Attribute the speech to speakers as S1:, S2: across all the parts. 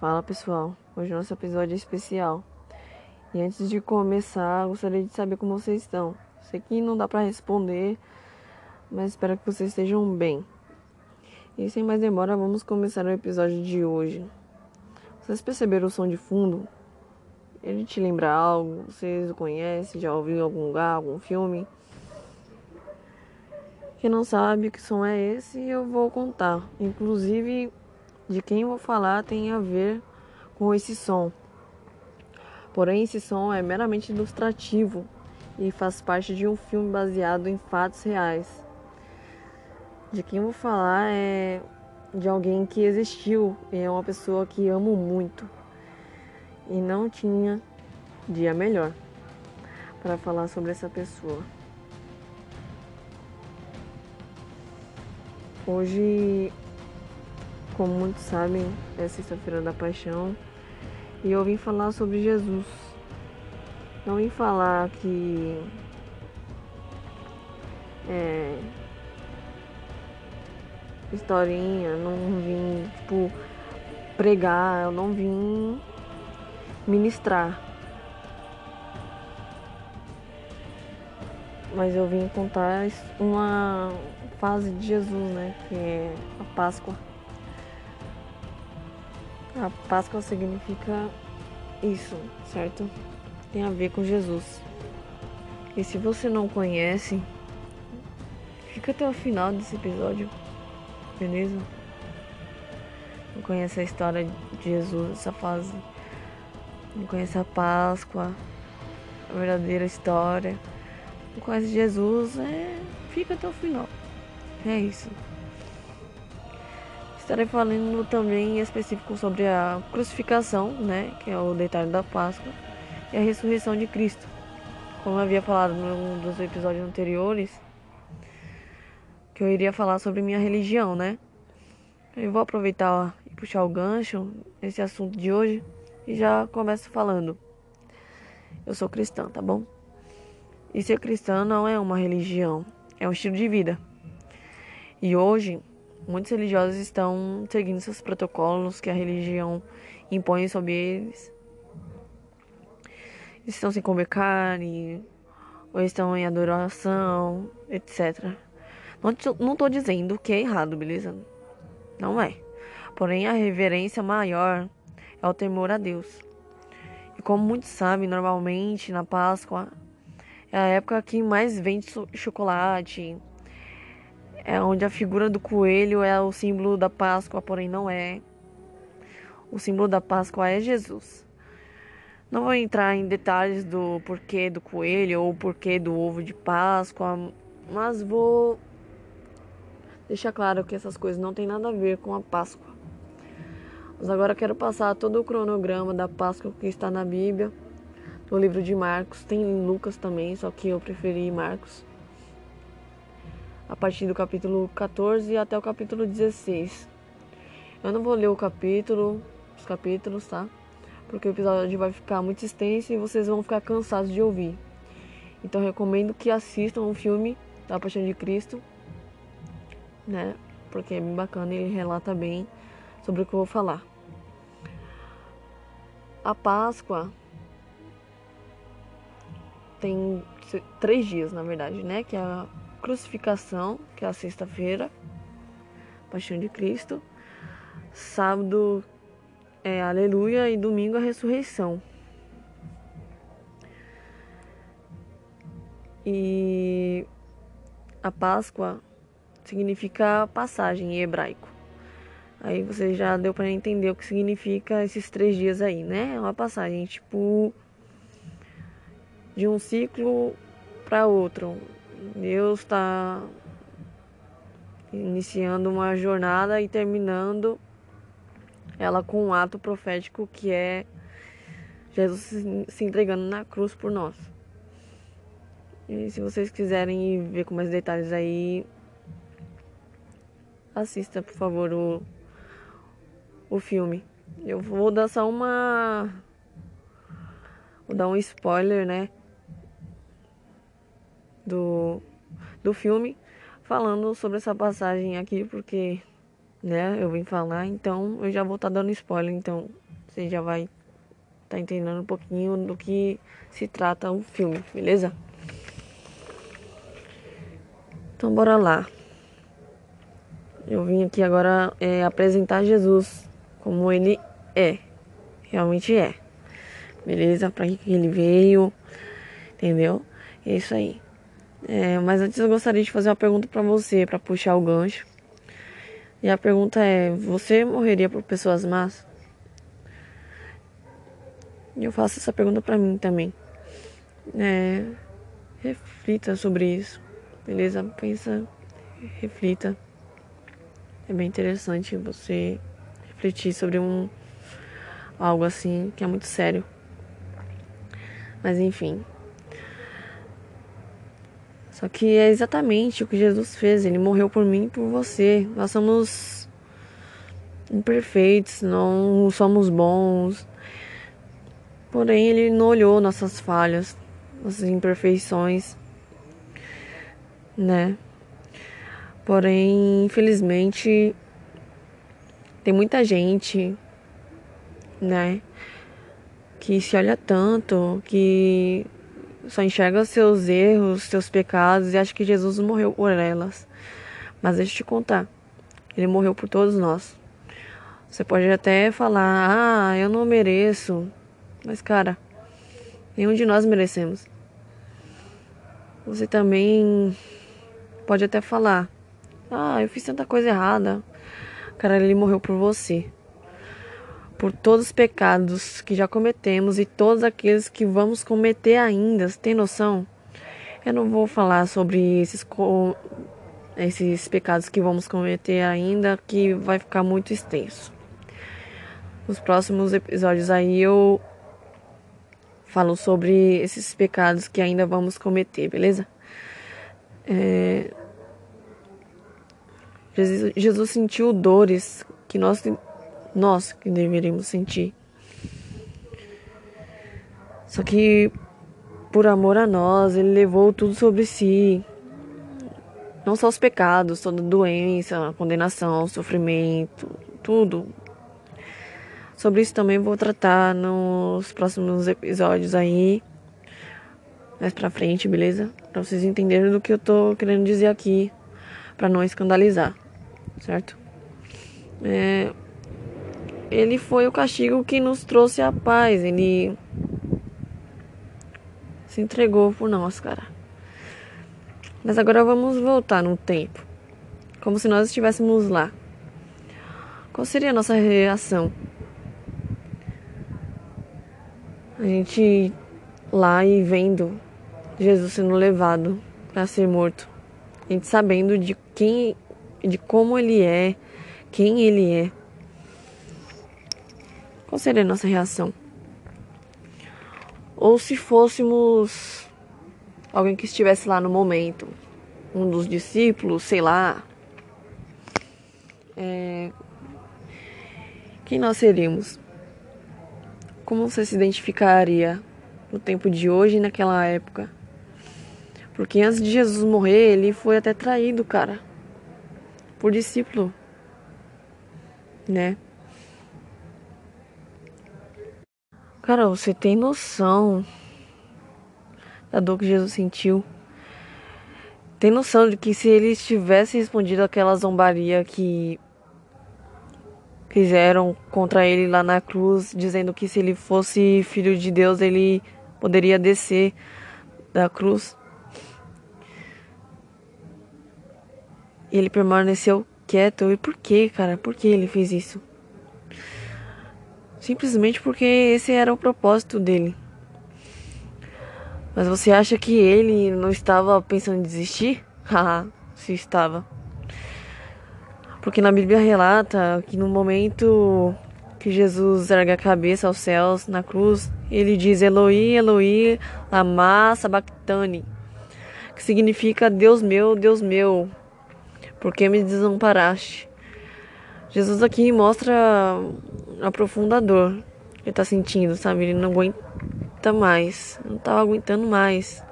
S1: Fala pessoal, hoje nosso episódio é especial. E antes de começar, gostaria de saber como vocês estão. Sei que não dá para responder, mas espero que vocês estejam bem. E sem mais demora, vamos começar o episódio de hoje. Vocês perceberam o som de fundo? Ele te lembra algo? Vocês o conhecem? Já ouviu em algum lugar, algum filme? Quem não sabe que som é esse, eu vou contar. Inclusive, de quem vou falar tem a ver com esse som. Porém, esse som é meramente ilustrativo e faz parte de um filme baseado em fatos reais. De quem vou falar é de alguém que existiu e é uma pessoa que amo muito e não tinha dia melhor para falar sobre essa pessoa. Hoje como muitos sabem, é Sexta-feira da Paixão e eu vim falar sobre Jesus. Não vim falar que é, historinha, não vim tipo pregar, eu não vim ministrar. Mas eu vim contar uma fase de Jesus, né? Que é a Páscoa. A Páscoa significa isso, certo? Tem a ver com Jesus. E se você não conhece, fica até o final desse episódio, beleza? Não conhece a história de Jesus, essa fase. Não conhece a Páscoa, a verdadeira história. Não conhece Jesus, é... fica até o final. É isso. Estarei falando também em específico sobre a crucificação, né, que é o detalhe da Páscoa, e a ressurreição de Cristo. Como eu havia falado num dos episódios anteriores, que eu iria falar sobre minha religião, né? Eu vou aproveitar e puxar o gancho nesse assunto de hoje e já começo falando. Eu sou cristã, tá bom? E ser cristã não é uma religião, é um estilo de vida. E hoje Muitos religiosos estão seguindo seus protocolos que a religião impõe sobre eles. Estão sem comer carne, ou estão em adoração, etc. Não estou dizendo que é errado, beleza? Não é. Porém, a reverência maior é o temor a Deus. E como muitos sabem, normalmente na Páscoa é a época que mais vende chocolate, é onde a figura do coelho é o símbolo da Páscoa, porém não é. O símbolo da Páscoa é Jesus. Não vou entrar em detalhes do porquê do coelho ou porquê do ovo de Páscoa, mas vou deixar claro que essas coisas não têm nada a ver com a Páscoa. Mas agora quero passar todo o cronograma da Páscoa que está na Bíblia, no livro de Marcos, tem em Lucas também, só que eu preferi Marcos a partir do capítulo 14 até o capítulo 16. Eu não vou ler o capítulo, os capítulos, tá? Porque o episódio vai ficar muito extenso e vocês vão ficar cansados de ouvir. Então recomendo que assistam o filme da Paixão de Cristo, né? Porque é bem bacana e ele relata bem sobre o que eu vou falar. A Páscoa tem três dias, na verdade, né? Que é a crucificação, que é a sexta-feira, Paixão de Cristo. Sábado é Aleluia e domingo a ressurreição. E a Páscoa significa passagem em hebraico. Aí você já deu para entender o que significa esses três dias aí, né? É uma passagem tipo de um ciclo para outro, Deus está iniciando uma jornada e terminando ela com um ato profético que é Jesus se entregando na cruz por nós. E se vocês quiserem ver com mais detalhes aí, assista por favor o, o filme. Eu vou dar só uma. Vou dar um spoiler, né? Do, do filme falando sobre essa passagem aqui, porque né, eu vim falar, então eu já vou estar tá dando spoiler, então você já vai estar tá entendendo um pouquinho do que se trata o filme, beleza? Então bora lá. Eu vim aqui agora é, apresentar Jesus como ele é, realmente é. Beleza? Pra que ele veio, entendeu? É isso aí. É, mas antes eu gostaria de fazer uma pergunta para você, para puxar o gancho. E a pergunta é: você morreria por pessoas más? E eu faço essa pergunta para mim também. É, reflita sobre isso. Beleza? Pensa, reflita. É bem interessante você refletir sobre um algo assim que é muito sério. Mas enfim. Só que é exatamente o que Jesus fez. Ele morreu por mim e por você. Nós somos imperfeitos, não somos bons. Porém, ele não olhou nossas falhas, nossas imperfeições né? Porém, infelizmente, tem muita gente, né, que se olha tanto, que só enxerga seus erros, seus pecados e acha que Jesus morreu por elas. Mas deixa eu te contar, ele morreu por todos nós. Você pode até falar, ah, eu não mereço. Mas, cara, nenhum de nós merecemos. Você também pode até falar: Ah, eu fiz tanta coisa errada. Cara, ele morreu por você. Por todos os pecados que já cometemos e todos aqueles que vamos cometer ainda. Você tem noção? Eu não vou falar sobre esses, esses pecados que vamos cometer ainda, que vai ficar muito extenso. Nos próximos episódios aí eu falo sobre esses pecados que ainda vamos cometer, beleza? É, Jesus, sentiu dores que nós, nós que deveríamos sentir. Só que por amor a nós, ele levou tudo sobre si. Não só os pecados, toda doença, condenação, sofrimento, tudo. Sobre isso também vou tratar nos próximos episódios aí. Mais pra frente, beleza? Pra vocês entenderem do que eu tô querendo dizer aqui. Pra não escandalizar certo? É, ele foi o castigo que nos trouxe a paz. Ele se entregou por nós, cara. Mas agora vamos voltar no tempo, como se nós estivéssemos lá. Qual seria a nossa reação? A gente lá e vendo Jesus sendo levado para ser morto. A gente sabendo de quem de como ele é, quem ele é. Qual seria a nossa reação? Ou se fôssemos alguém que estivesse lá no momento, um dos discípulos, sei lá. É... Quem nós seríamos? Como você se identificaria no tempo de hoje e naquela época? Porque antes de Jesus morrer, ele foi até traído, cara por discípulo, né? Cara, você tem noção da dor que Jesus sentiu? Tem noção de que se ele tivesse respondido aquela zombaria que fizeram contra ele lá na cruz, dizendo que se ele fosse filho de Deus, ele poderia descer da cruz. E ele permaneceu quieto. E por que, cara? Por que ele fez isso? Simplesmente porque esse era o propósito dele. Mas você acha que ele não estava pensando em desistir? Haha, se estava. Porque na Bíblia relata que no momento que Jesus erga a cabeça aos céus na cruz, ele diz Eloi, Eloi, lama sabachthani, que significa Deus meu, Deus meu, por que me desamparaste? Jesus aqui mostra a profunda dor que ele está sentindo, sabe? Ele não aguenta mais, não estava aguentando mais.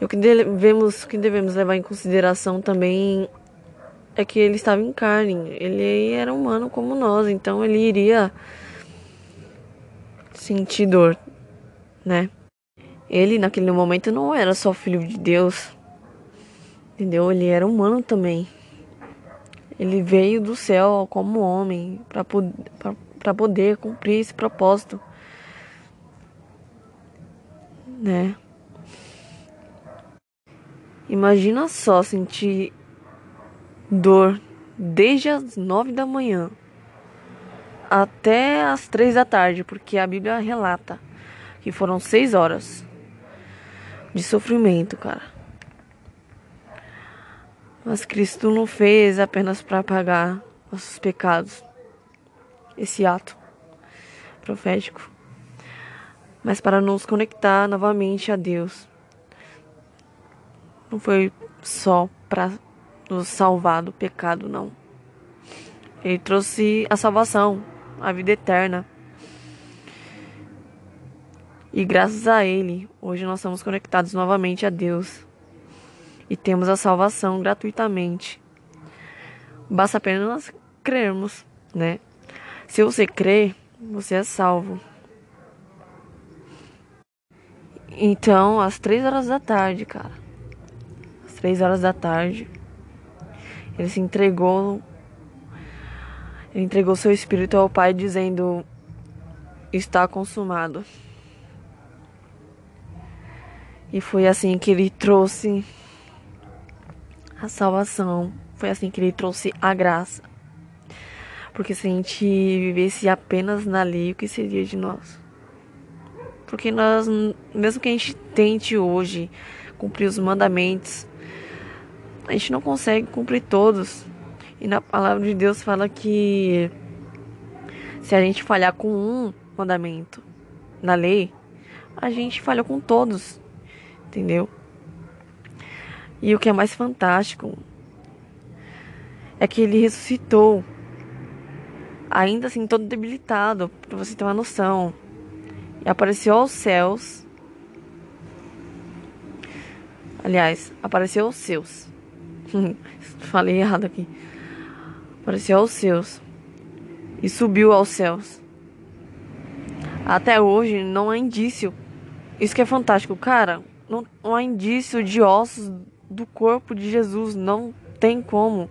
S1: E o que devemos, o que devemos levar em consideração também é que ele estava em carne, ele era humano como nós, então ele iria sentir dor, né? Ele naquele momento não era só filho de Deus, entendeu? Ele era humano também. Ele veio do céu como homem para poder cumprir esse propósito, né? Imagina só sentir dor desde as nove da manhã até as três da tarde, porque a Bíblia relata que foram seis horas de sofrimento, cara. Mas Cristo não fez apenas para pagar nossos pecados, esse ato profético, mas para nos conectar novamente a Deus. Não foi só para nos salvar do pecado, não. Ele trouxe a salvação, a vida eterna. E graças a Ele, hoje nós somos conectados novamente a Deus e temos a salvação gratuitamente. Basta apenas crermos, né? Se você crer, você é salvo. Então, às três horas da tarde, cara. Às três horas da tarde, ele se entregou. Ele entregou seu espírito ao Pai, dizendo: Está consumado. E foi assim que ele trouxe salvação. Foi assim que ele trouxe a graça. Porque se a gente vivesse apenas na lei, o que seria de nós? Porque nós, mesmo que a gente tente hoje cumprir os mandamentos, a gente não consegue cumprir todos. E na palavra de Deus fala que se a gente falhar com um mandamento na lei, a gente falhou com todos. Entendeu? E o que é mais fantástico é que ele ressuscitou, ainda assim todo debilitado, para você ter uma noção. E apareceu aos céus. Aliás, apareceu aos seus. Falei errado aqui. Apareceu aos seus. E subiu aos céus. Até hoje não há indício. Isso que é fantástico. Cara, não, não há indício de ossos do corpo de Jesus. Não tem como,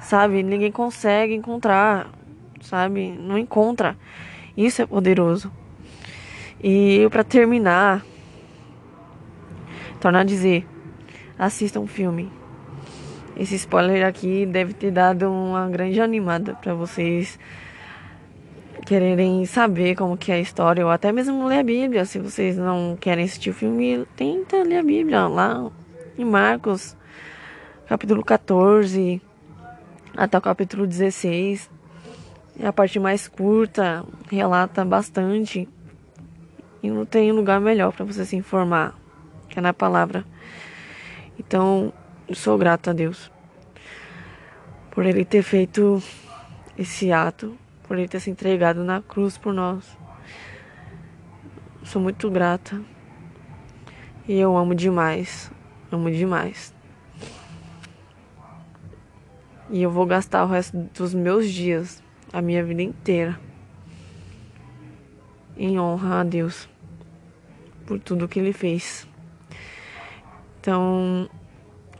S1: sabe? Ninguém consegue encontrar, sabe? Não encontra. Isso é poderoso. E para terminar, tornar a dizer: assista um filme. Esse spoiler aqui deve ter dado uma grande animada para vocês quererem saber como que é a história ou até mesmo ler a Bíblia. Se vocês não querem assistir o filme, tenta ler a Bíblia lá em Marcos, capítulo 14 até o capítulo 16. É a parte mais curta, relata bastante. E não tem lugar melhor para você se informar que é na palavra. Então, sou grato a Deus por ele ter feito esse ato por ele ter se entregado na cruz por nós. Sou muito grata. E eu amo demais. Amo demais. E eu vou gastar o resto dos meus dias, a minha vida inteira, em honra a Deus por tudo que Ele fez. Então,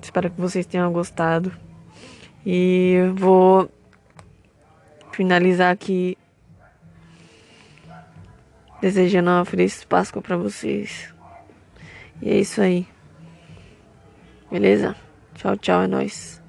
S1: espero que vocês tenham gostado. E vou finalizar aqui desejando uma feliz Páscoa para vocês. E é isso aí. Beleza? Tchau, tchau, é nóis.